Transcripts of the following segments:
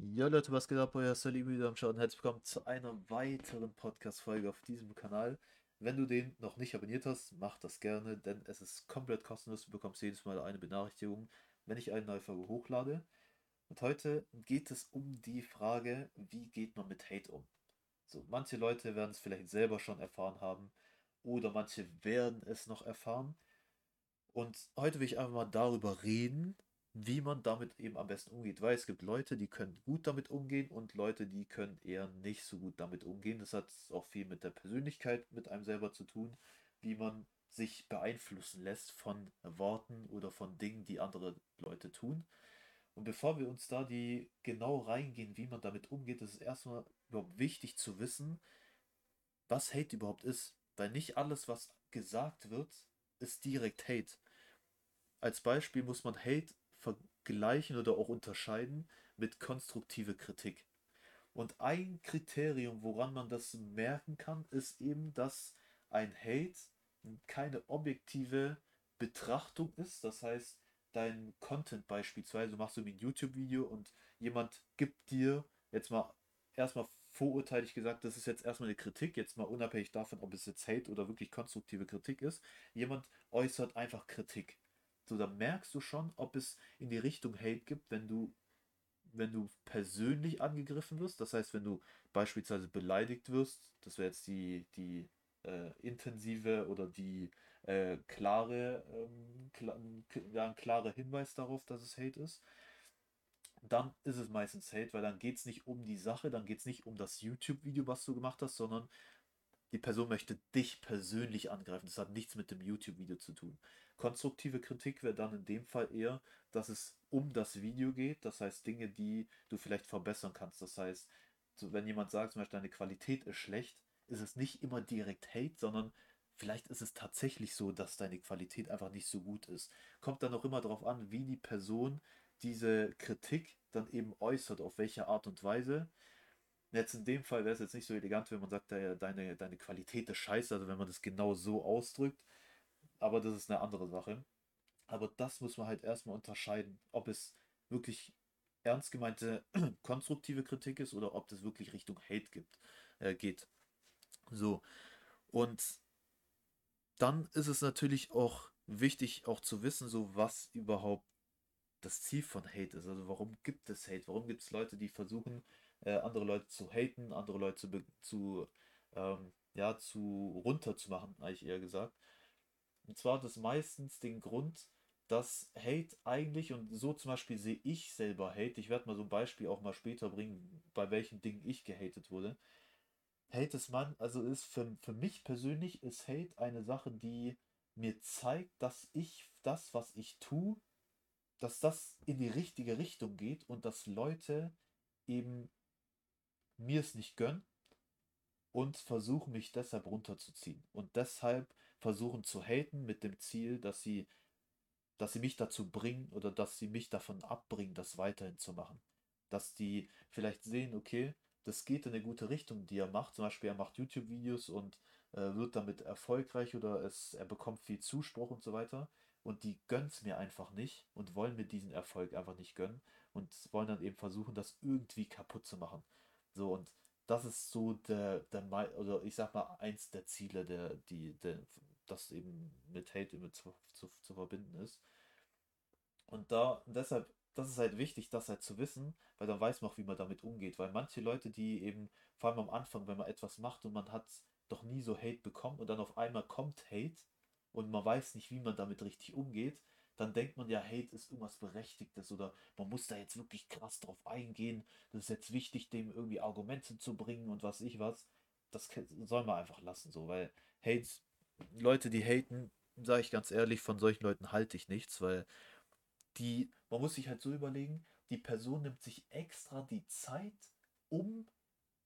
Ja Leute, was geht ab? Euer Salim wieder am Schauen. Herzlich willkommen zu einer weiteren Podcast-Folge auf diesem Kanal. Wenn du den noch nicht abonniert hast, mach das gerne, denn es ist komplett kostenlos. Du bekommst jedes Mal eine Benachrichtigung, wenn ich eine neue Folge hochlade. Und heute geht es um die Frage, wie geht man mit Hate um? So, manche Leute werden es vielleicht selber schon erfahren haben oder manche werden es noch erfahren. Und heute will ich einfach mal darüber reden, wie man damit eben am besten umgeht. Weil es gibt Leute, die können gut damit umgehen und Leute, die können eher nicht so gut damit umgehen. Das hat auch viel mit der Persönlichkeit mit einem selber zu tun, wie man sich beeinflussen lässt von Worten oder von Dingen, die andere Leute tun. Und bevor wir uns da die genau reingehen, wie man damit umgeht, ist es erstmal überhaupt wichtig zu wissen, was Hate überhaupt ist. Weil nicht alles, was gesagt wird, ist direkt Hate. Als Beispiel muss man Hate vergleichen oder auch unterscheiden mit konstruktive Kritik. Und ein Kriterium, woran man das merken kann, ist eben, dass ein Hate keine objektive Betrachtung ist. Das heißt, dein Content beispielsweise, du machst irgendwie ein YouTube-Video und jemand gibt dir jetzt mal erstmal vorurteilig gesagt, das ist jetzt erstmal eine Kritik, jetzt mal unabhängig davon, ob es jetzt Hate oder wirklich konstruktive Kritik ist. Jemand äußert einfach Kritik. So, da merkst du schon, ob es in die Richtung Hate gibt, wenn du, wenn du persönlich angegriffen wirst. Das heißt, wenn du beispielsweise beleidigt wirst, das wäre jetzt die, die äh, intensive oder die äh, klare, ähm, klar, ja, ein klarer Hinweis darauf, dass es Hate ist. Dann ist es meistens Hate, weil dann geht es nicht um die Sache, dann geht es nicht um das YouTube-Video, was du gemacht hast, sondern die Person möchte dich persönlich angreifen. Das hat nichts mit dem YouTube-Video zu tun. Konstruktive Kritik wäre dann in dem Fall eher, dass es um das Video geht. Das heißt, Dinge, die du vielleicht verbessern kannst. Das heißt, wenn jemand sagt, zum Beispiel, deine Qualität ist schlecht, ist es nicht immer direkt Hate, sondern vielleicht ist es tatsächlich so, dass deine Qualität einfach nicht so gut ist. Kommt dann auch immer darauf an, wie die Person diese Kritik dann eben äußert, auf welche Art und Weise. Jetzt in dem Fall wäre es jetzt nicht so elegant, wenn man sagt, deine, deine Qualität ist scheiße, also wenn man das genau so ausdrückt. Aber das ist eine andere Sache. Aber das muss man halt erstmal unterscheiden, ob es wirklich ernst gemeinte konstruktive Kritik ist oder ob das wirklich Richtung Hate gibt, äh, geht. So. Und dann ist es natürlich auch wichtig, auch zu wissen, so was überhaupt das Ziel von Hate ist. Also warum gibt es Hate? Warum gibt es Leute, die versuchen, äh, andere Leute zu haten, andere Leute zu, zu ähm, ja, zu runterzumachen, eigentlich eher gesagt. Und zwar hat es meistens den Grund, dass Hate eigentlich, und so zum Beispiel sehe ich selber Hate, ich werde mal so ein Beispiel auch mal später bringen, bei welchen Dingen ich gehatet wurde. Hate ist man, also ist für, für mich persönlich ist Hate eine Sache, die mir zeigt, dass ich das, was ich tue, dass das in die richtige Richtung geht und dass Leute eben mir es nicht gönnen und versuchen mich deshalb runterzuziehen. Und deshalb versuchen zu haten mit dem Ziel, dass sie, dass sie mich dazu bringen oder dass sie mich davon abbringen, das weiterhin zu machen. Dass die vielleicht sehen, okay, das geht in eine gute Richtung, die er macht. Zum Beispiel, er macht YouTube-Videos und äh, wird damit erfolgreich oder es, er bekommt viel Zuspruch und so weiter. Und die gönnen es mir einfach nicht und wollen mir diesen Erfolg einfach nicht gönnen und wollen dann eben versuchen, das irgendwie kaputt zu machen. So, und das ist so der, der oder ich sag mal, eins der Ziele, der, die, der, das eben mit Hate immer zu, zu, zu verbinden ist. Und da, deshalb, das ist halt wichtig, das halt zu wissen, weil dann weiß man auch, wie man damit umgeht. Weil manche Leute, die eben, vor allem am Anfang, wenn man etwas macht und man hat doch nie so Hate bekommen und dann auf einmal kommt Hate und man weiß nicht, wie man damit richtig umgeht, dann denkt man ja, Hate ist irgendwas Berechtigtes oder man muss da jetzt wirklich krass drauf eingehen. Das ist jetzt wichtig, dem irgendwie Argumente zu bringen und was ich was. Das soll man einfach lassen, so, weil Hate, Leute, die haten, sage ich ganz ehrlich, von solchen Leuten halte ich nichts, weil die, man muss sich halt so überlegen, die Person nimmt sich extra die Zeit, um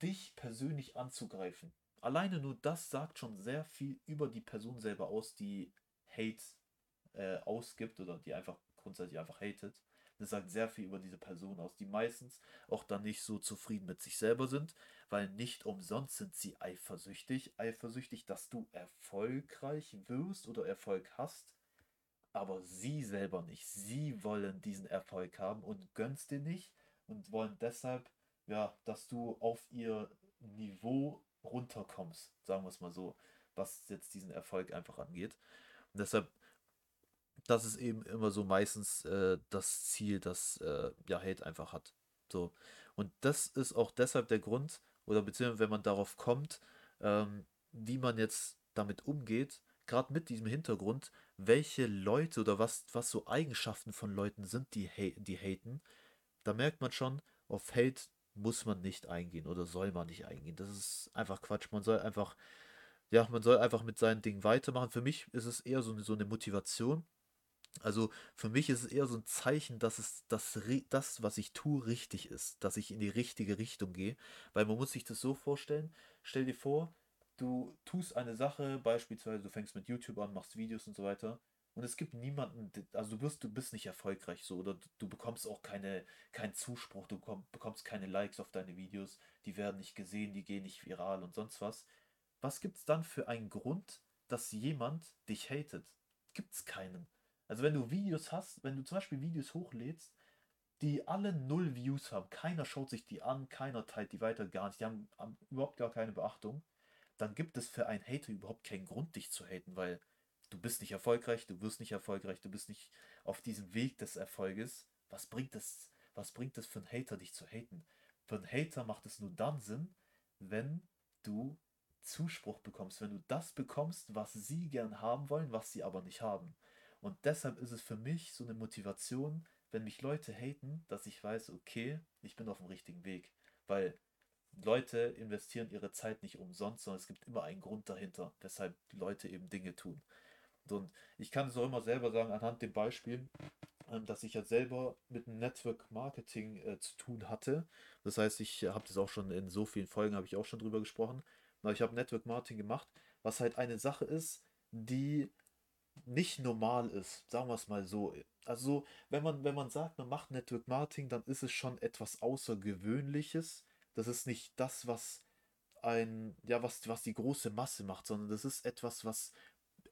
dich persönlich anzugreifen. Alleine nur das sagt schon sehr viel über die Person selber aus, die Hate äh, ausgibt oder die einfach grundsätzlich einfach hatet. Das sagt sehr viel über diese Person aus, die meistens auch dann nicht so zufrieden mit sich selber sind, weil nicht umsonst sind sie eifersüchtig. Eifersüchtig, dass du erfolgreich wirst oder Erfolg hast, aber sie selber nicht. Sie wollen diesen Erfolg haben und gönnst dir nicht und wollen deshalb, ja, dass du auf ihr Niveau runterkommst, sagen wir es mal so, was jetzt diesen Erfolg einfach angeht. Und deshalb, das ist eben immer so meistens äh, das Ziel, das äh, ja Hate einfach hat. So. Und das ist auch deshalb der Grund, oder beziehungsweise wenn man darauf kommt, ähm, wie man jetzt damit umgeht, gerade mit diesem Hintergrund, welche Leute oder was, was so Eigenschaften von Leuten sind, die, die haten, da merkt man schon, auf Hate muss man nicht eingehen oder soll man nicht eingehen. Das ist einfach Quatsch. Man soll einfach, ja, man soll einfach mit seinen Dingen weitermachen. Für mich ist es eher so, so eine Motivation. Also für mich ist es eher so ein Zeichen, dass es das, das, was ich tue, richtig ist, dass ich in die richtige Richtung gehe. Weil man muss sich das so vorstellen, stell dir vor, du tust eine Sache, beispielsweise du fängst mit YouTube an, machst Videos und so weiter, und es gibt niemanden, also du wirst, du bist nicht erfolgreich so, oder du bekommst auch keine, keinen Zuspruch, du bekommst keine Likes auf deine Videos, die werden nicht gesehen, die gehen nicht viral und sonst was. Was gibt es dann für einen Grund, dass jemand dich hatet? Gibt es keinen. Also wenn du Videos hast, wenn du zum Beispiel Videos hochlädst, die alle null Views haben, keiner schaut sich die an, keiner teilt die weiter, gar nicht, die haben, haben überhaupt gar keine Beachtung, dann gibt es für einen Hater überhaupt keinen Grund, dich zu haten, weil du bist nicht erfolgreich, du wirst nicht erfolgreich, du bist nicht auf diesem Weg des Erfolges. Was bringt es, was bringt es für einen Hater, dich zu haten? Für einen Hater macht es nur dann Sinn, wenn du Zuspruch bekommst, wenn du das bekommst, was sie gern haben wollen, was sie aber nicht haben. Und deshalb ist es für mich so eine Motivation, wenn mich Leute haten, dass ich weiß, okay, ich bin auf dem richtigen Weg. Weil Leute investieren ihre Zeit nicht umsonst, sondern es gibt immer einen Grund dahinter, weshalb Leute eben Dinge tun. Und ich kann es auch immer selber sagen, anhand dem Beispiel, ähm, dass ich ja selber mit dem Network Marketing äh, zu tun hatte. Das heißt, ich habe das auch schon in so vielen Folgen, habe ich auch schon drüber gesprochen. Aber ich habe Network Marketing gemacht, was halt eine Sache ist, die nicht normal ist, sagen wir es mal so. Also, wenn man, wenn man sagt, man macht Network Marketing, dann ist es schon etwas Außergewöhnliches. Das ist nicht das, was ein, ja, was, was die große Masse macht, sondern das ist etwas, was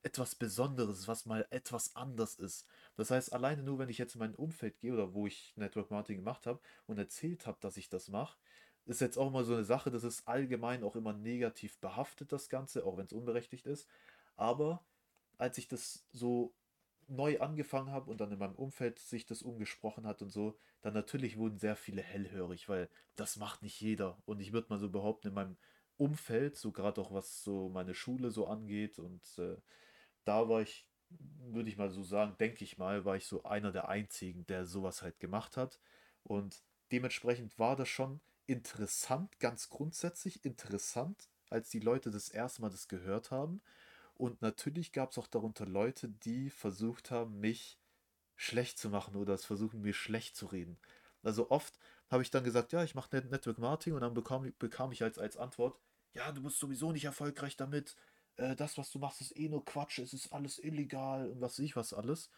etwas Besonderes, was mal etwas anders ist. Das heißt, alleine nur, wenn ich jetzt in mein Umfeld gehe oder wo ich Network Marketing gemacht habe und erzählt habe, dass ich das mache, ist jetzt auch mal so eine Sache, das ist allgemein auch immer negativ behaftet, das Ganze, auch wenn es unberechtigt ist. Aber als ich das so neu angefangen habe und dann in meinem Umfeld sich das umgesprochen hat und so, dann natürlich wurden sehr viele hellhörig, weil das macht nicht jeder. Und ich würde mal so behaupten, in meinem Umfeld, so gerade auch was so meine Schule so angeht und äh, da war ich, würde ich mal so sagen, denke ich mal, war ich so einer der einzigen, der sowas halt gemacht hat. Und dementsprechend war das schon interessant, ganz grundsätzlich interessant, als die Leute das erste Mal das gehört haben. Und natürlich gab es auch darunter Leute, die versucht haben, mich schlecht zu machen oder es versuchen, mir schlecht zu reden. Also oft habe ich dann gesagt, ja, ich mache Network Marketing und dann bekam, bekam ich als, als Antwort, ja, du bist sowieso nicht erfolgreich damit, äh, das, was du machst, ist eh nur Quatsch, es ist alles illegal und was weiß ich was alles.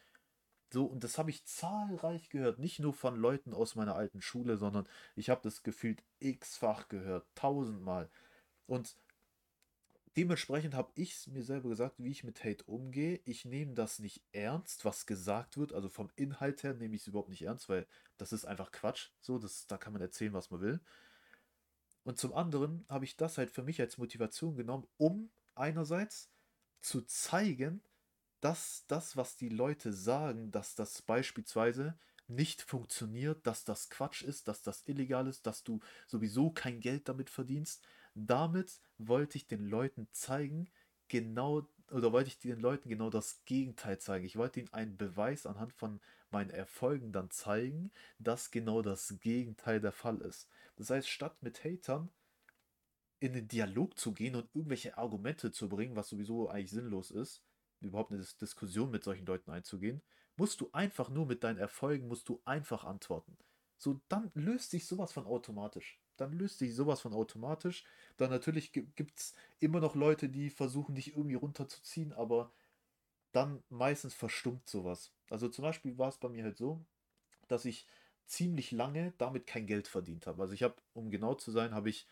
So, und das habe ich zahlreich gehört, nicht nur von Leuten aus meiner alten Schule, sondern ich habe das gefühlt x-fach gehört, tausendmal. Und dementsprechend habe ich es mir selber gesagt, wie ich mit Hate umgehe. Ich nehme das nicht ernst, was gesagt wird. Also vom Inhalt her nehme ich es überhaupt nicht ernst, weil das ist einfach Quatsch. So, das, da kann man erzählen, was man will. Und zum anderen habe ich das halt für mich als Motivation genommen, um einerseits zu zeigen, dass das, was die Leute sagen, dass das beispielsweise nicht funktioniert, dass das Quatsch ist, dass das illegal ist, dass du sowieso kein Geld damit verdienst. Damit wollte ich den Leuten zeigen, genau, oder wollte ich den Leuten genau das Gegenteil zeigen. Ich wollte ihnen einen Beweis anhand von meinen Erfolgen dann zeigen, dass genau das Gegenteil der Fall ist. Das heißt, statt mit Hatern in den Dialog zu gehen und irgendwelche Argumente zu bringen, was sowieso eigentlich sinnlos ist, überhaupt eine Diskussion mit solchen Leuten einzugehen, musst du einfach nur mit deinen Erfolgen, musst du einfach antworten. So, dann löst sich sowas von automatisch. Dann löst sich sowas von automatisch. Dann natürlich gibt es immer noch Leute, die versuchen, dich irgendwie runterzuziehen, aber dann meistens verstummt sowas. Also zum Beispiel war es bei mir halt so, dass ich ziemlich lange damit kein Geld verdient habe. Also ich habe, um genau zu sein, habe ich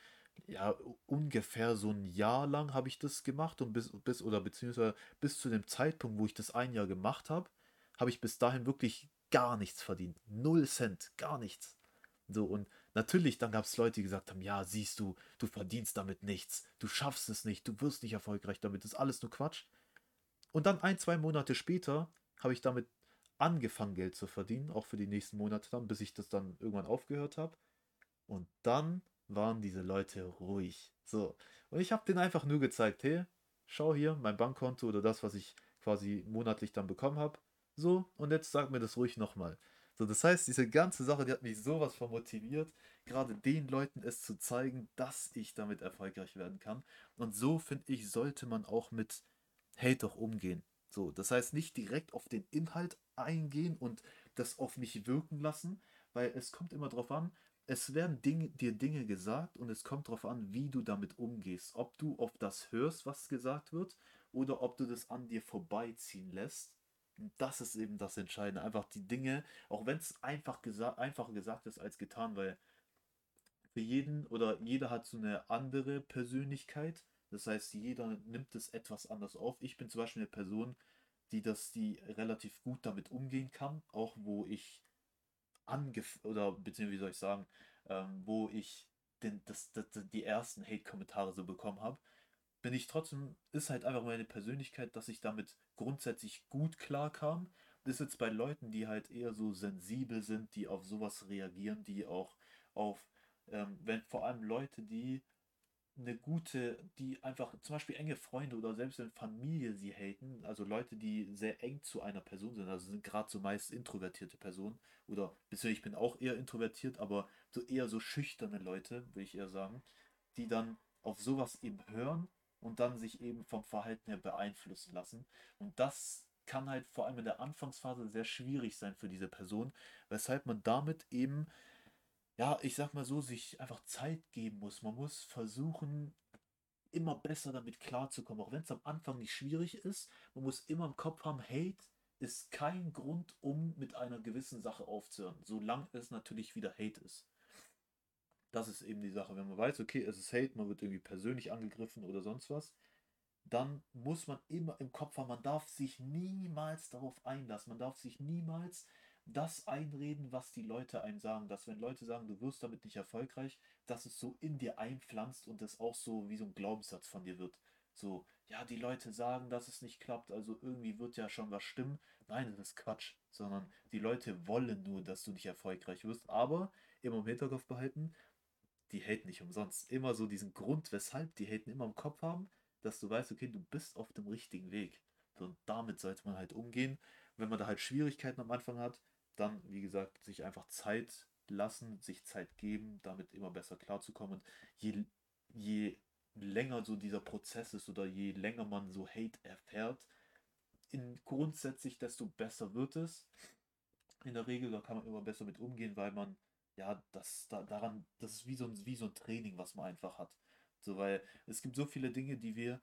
ja, ungefähr so ein Jahr lang habe ich das gemacht und bis, bis oder beziehungsweise bis zu dem Zeitpunkt, wo ich das ein Jahr gemacht habe, habe ich bis dahin wirklich gar nichts verdient. Null Cent, gar nichts. So, und natürlich, dann gab es Leute, die gesagt haben, ja, siehst du, du verdienst damit nichts, du schaffst es nicht, du wirst nicht erfolgreich damit, das ist alles nur Quatsch. Und dann ein, zwei Monate später habe ich damit angefangen, Geld zu verdienen, auch für die nächsten Monate dann, bis ich das dann irgendwann aufgehört habe. Und dann waren diese Leute ruhig. So. Und ich habe denen einfach nur gezeigt, hey, schau hier, mein Bankkonto oder das, was ich quasi monatlich dann bekommen habe. So, und jetzt sag mir das ruhig nochmal. So, das heißt, diese ganze Sache, die hat mich sowas von motiviert, gerade den Leuten es zu zeigen, dass ich damit erfolgreich werden kann. Und so, finde ich, sollte man auch mit Hate auch umgehen. So, das heißt, nicht direkt auf den Inhalt eingehen und das auf mich wirken lassen, weil es kommt immer darauf an, es werden Dinge, dir Dinge gesagt und es kommt darauf an, wie du damit umgehst. Ob du auf das hörst, was gesagt wird, oder ob du das an dir vorbeiziehen lässt. Das ist eben das Entscheidende. Einfach die Dinge, auch wenn es einfach gesa einfacher gesagt ist als getan, weil für jeden oder jeder hat so eine andere Persönlichkeit. Das heißt, jeder nimmt es etwas anders auf. Ich bin zum Beispiel eine Person, die das, die relativ gut damit umgehen kann, auch wo ich angef oder beziehungsweise wie soll ich sagen, ähm, wo ich den, das, das, die ersten Hate-Kommentare so bekommen habe, bin ich trotzdem, ist halt einfach meine Persönlichkeit, dass ich damit grundsätzlich gut klarkam. Das ist jetzt bei Leuten, die halt eher so sensibel sind, die auf sowas reagieren, die auch auf, ähm, wenn vor allem Leute, die eine gute, die einfach zum Beispiel enge Freunde oder selbst in Familie sie haten, also Leute, die sehr eng zu einer Person sind, also sind gerade so meist introvertierte Personen oder beziehungsweise ich bin auch eher introvertiert, aber so eher so schüchterne Leute, will ich eher sagen, die dann auf sowas eben hören und dann sich eben vom Verhalten her beeinflussen lassen. Und das kann halt vor allem in der Anfangsphase sehr schwierig sein für diese Person, weshalb man damit eben ja, ich sag mal so, sich einfach Zeit geben muss. Man muss versuchen, immer besser damit klarzukommen, auch wenn es am Anfang nicht schwierig ist. Man muss immer im Kopf haben, Hate ist kein Grund, um mit einer gewissen Sache aufzuhören, solange es natürlich wieder Hate ist. Das ist eben die Sache. Wenn man weiß, okay, es ist Hate, man wird irgendwie persönlich angegriffen oder sonst was, dann muss man immer im Kopf haben, man darf sich niemals darauf einlassen. Man darf sich niemals das einreden, was die Leute einem sagen. Dass wenn Leute sagen, du wirst damit nicht erfolgreich, dass es so in dir einpflanzt und es auch so wie so ein Glaubenssatz von dir wird. So, ja, die Leute sagen, dass es nicht klappt, also irgendwie wird ja schon was stimmen. Nein, das ist Quatsch, sondern die Leute wollen nur, dass du nicht erfolgreich wirst. Aber immer im Hinterkopf behalten, die haten nicht umsonst. Immer so diesen Grund, weshalb die haten, immer im Kopf haben, dass du weißt, okay, du bist auf dem richtigen Weg. Und damit sollte man halt umgehen. Wenn man da halt Schwierigkeiten am Anfang hat, dann, wie gesagt, sich einfach Zeit lassen, sich Zeit geben, damit immer besser klarzukommen. Und je, je länger so dieser Prozess ist oder je länger man so Hate erfährt, in grundsätzlich, desto besser wird es. In der Regel, da kann man immer besser mit umgehen, weil man, ja, das da, daran, das ist wie so, ein, wie so ein Training, was man einfach hat. So, weil es gibt so viele Dinge, die wir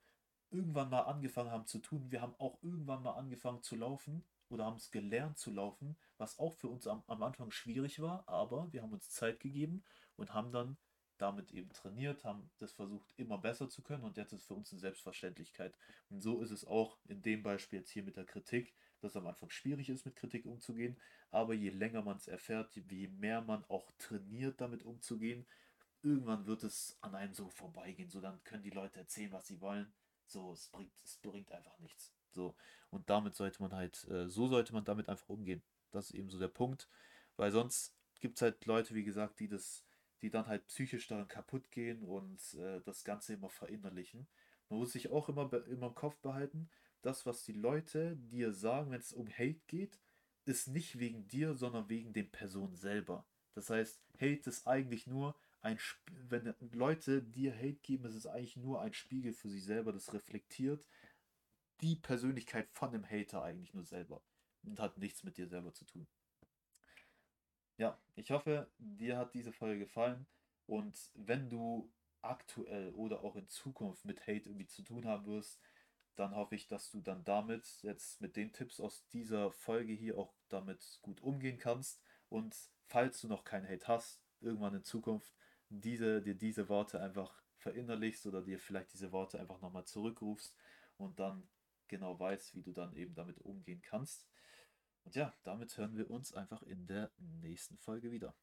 irgendwann mal angefangen haben zu tun. Wir haben auch irgendwann mal angefangen zu laufen oder haben es gelernt zu laufen, was auch für uns am, am Anfang schwierig war, aber wir haben uns Zeit gegeben und haben dann damit eben trainiert, haben das versucht immer besser zu können und jetzt ist für uns eine Selbstverständlichkeit. Und so ist es auch in dem Beispiel jetzt hier mit der Kritik, dass es am Anfang schwierig ist, mit Kritik umzugehen, aber je länger man es erfährt, je mehr man auch trainiert, damit umzugehen, irgendwann wird es an einem so vorbeigehen. So, dann können die Leute erzählen, was sie wollen. So, es bringt, es bringt einfach nichts. So, und damit sollte man halt, äh, so sollte man damit einfach umgehen. Das ist eben so der Punkt. Weil sonst gibt es halt Leute, wie gesagt, die das, die dann halt psychisch daran kaputt gehen und äh, das Ganze immer verinnerlichen. Man muss sich auch immer, immer im Kopf behalten, das, was die Leute dir sagen, wenn es um Hate geht, ist nicht wegen dir, sondern wegen den Personen selber. Das heißt, Hate ist eigentlich nur ein, wenn Leute dir Hate geben, ist es eigentlich nur ein Spiegel für sich selber, das reflektiert die Persönlichkeit von dem Hater eigentlich nur selber und hat nichts mit dir selber zu tun. Ja, ich hoffe, dir hat diese Folge gefallen und wenn du aktuell oder auch in Zukunft mit Hate irgendwie zu tun haben wirst, dann hoffe ich, dass du dann damit jetzt mit den Tipps aus dieser Folge hier auch damit gut umgehen kannst und falls du noch keinen Hate hast, irgendwann in Zukunft, diese, dir diese Worte einfach verinnerlichst oder dir vielleicht diese Worte einfach nochmal zurückrufst und dann genau weißt, wie du dann eben damit umgehen kannst. Und ja, damit hören wir uns einfach in der nächsten Folge wieder.